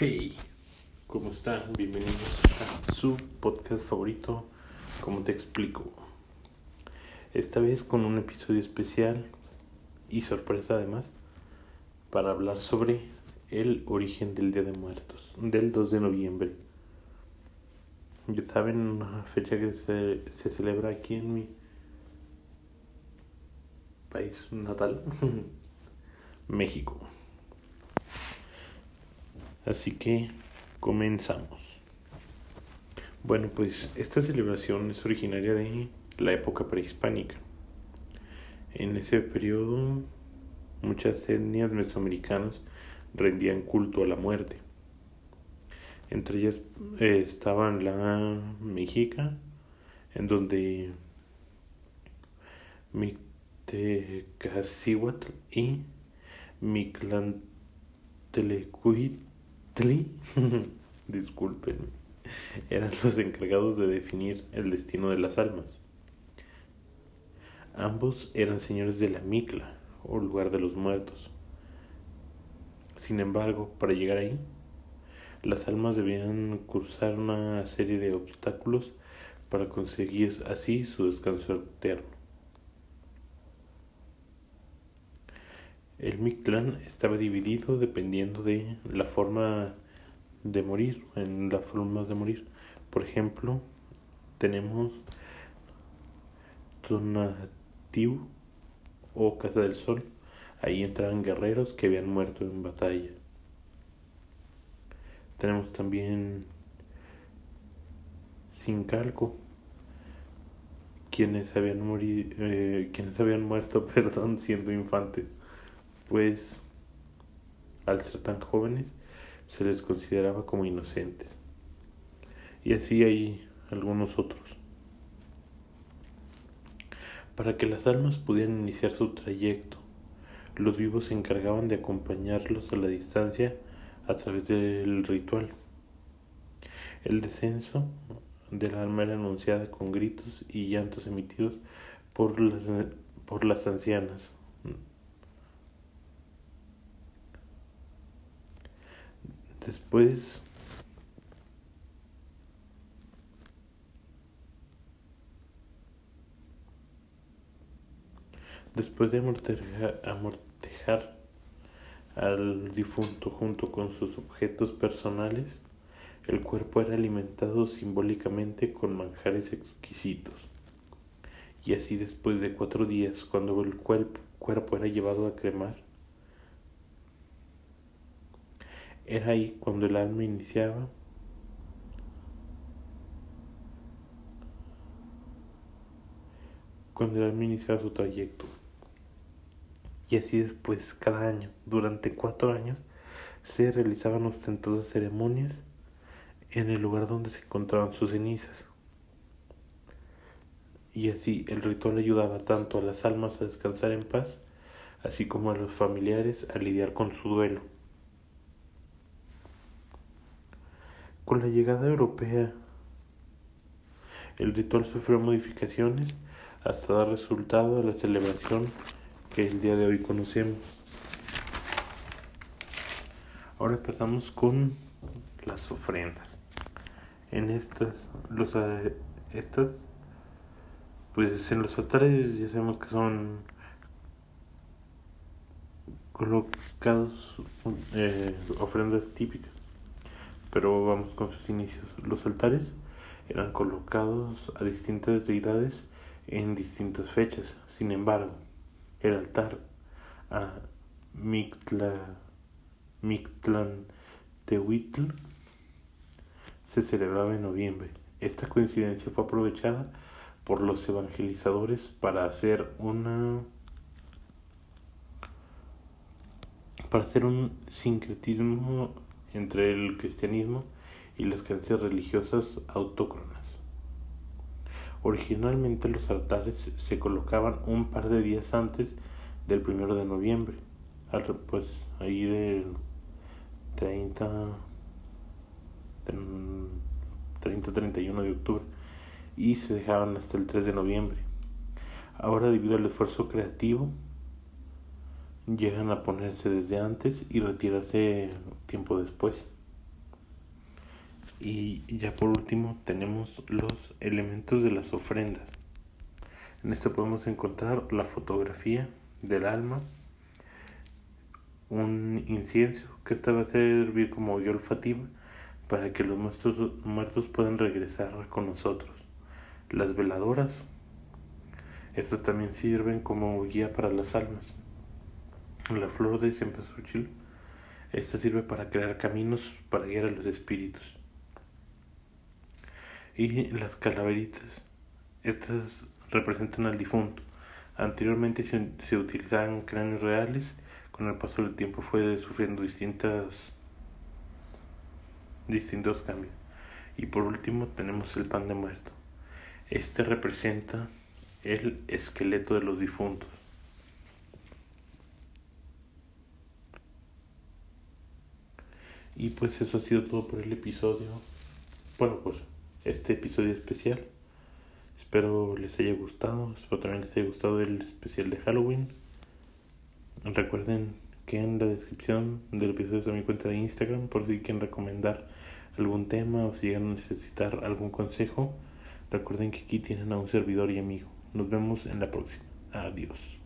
Hey, ¿cómo están? Bienvenidos a su podcast favorito, ¿Cómo te explico? Esta vez con un episodio especial y sorpresa además para hablar sobre el origen del Día de Muertos, del 2 de noviembre. Ya saben, una fecha que se, se celebra aquí en mi país natal, México. Así que comenzamos. Bueno, pues esta celebración es originaria de la época prehispánica. En ese periodo muchas etnias mesoamericanas rendían culto a la muerte. Entre ellas eh, estaban la mexica, en donde Mictecacihuatl y Mictlantelecuit disculpen, eran los encargados de definir el destino de las almas. Ambos eran señores de la Micla, o lugar de los muertos. Sin embargo, para llegar ahí, las almas debían cruzar una serie de obstáculos para conseguir así su descanso eterno. El Mictlán estaba dividido dependiendo de la forma de morir, en las formas de morir. Por ejemplo, tenemos Donatiu o Casa del Sol. Ahí entraban guerreros que habían muerto en batalla. Tenemos también Sincalco, quienes habían, morido, eh, quienes habían muerto perdón, siendo infantes pues al ser tan jóvenes se les consideraba como inocentes. Y así hay algunos otros. Para que las almas pudieran iniciar su trayecto, los vivos se encargaban de acompañarlos a la distancia a través del ritual. El descenso del alma era anunciada con gritos y llantos emitidos por las, por las ancianas, Después Después de amortejar, al difunto junto con sus objetos personales, el cuerpo era alimentado simbólicamente con manjares exquisitos. Y así después de cuatro días, cuando el cuerpo era llevado a cremar, Era ahí cuando el alma iniciaba cuando el alma iniciaba su trayecto. Y así después, cada año, durante cuatro años, se realizaban ostentosas ceremonias en el lugar donde se encontraban sus cenizas. Y así el ritual ayudaba tanto a las almas a descansar en paz, así como a los familiares a lidiar con su duelo. Con la llegada europea, el ritual sufrió modificaciones hasta dar resultado a la celebración que el día de hoy conocemos. Ahora pasamos con las ofrendas. En estas, los, eh, estas, pues en los altares ya sabemos que son colocados eh, ofrendas típicas pero vamos con sus inicios. Los altares eran colocados a distintas deidades en distintas fechas. Sin embargo, el altar a Mictla, Mictlan Tehuitl se celebraba en noviembre. Esta coincidencia fue aprovechada por los evangelizadores para hacer una para hacer un sincretismo entre el cristianismo y las creencias religiosas autóctonas. Originalmente los altares se colocaban un par de días antes del primero de noviembre, pues ahí del 30 30-31 de octubre y se dejaban hasta el 3 de noviembre. Ahora debido al esfuerzo creativo llegan a ponerse desde antes y retirarse tiempo después. Y ya por último tenemos los elementos de las ofrendas. En esto podemos encontrar la fotografía del alma, un incienso que esta va a servir como guía olfativa para que los muertos, muertos puedan regresar con nosotros. Las veladoras, estas también sirven como guía para las almas. La flor de cempasúchil, esta sirve para crear caminos para guiar a los espíritus. Y las calaveritas, estas representan al difunto. Anteriormente se, se utilizaban cráneos reales, con el paso del tiempo fue sufriendo distintas distintos cambios. Y por último tenemos el pan de muerto. Este representa el esqueleto de los difuntos. Y pues eso ha sido todo por el episodio. Bueno, pues este episodio especial. Espero les haya gustado. Espero también les haya gustado el especial de Halloween. Recuerden que en la descripción del episodio está mi cuenta de Instagram por si quieren recomendar algún tema o si llegan a necesitar algún consejo. Recuerden que aquí tienen a un servidor y amigo. Nos vemos en la próxima. Adiós.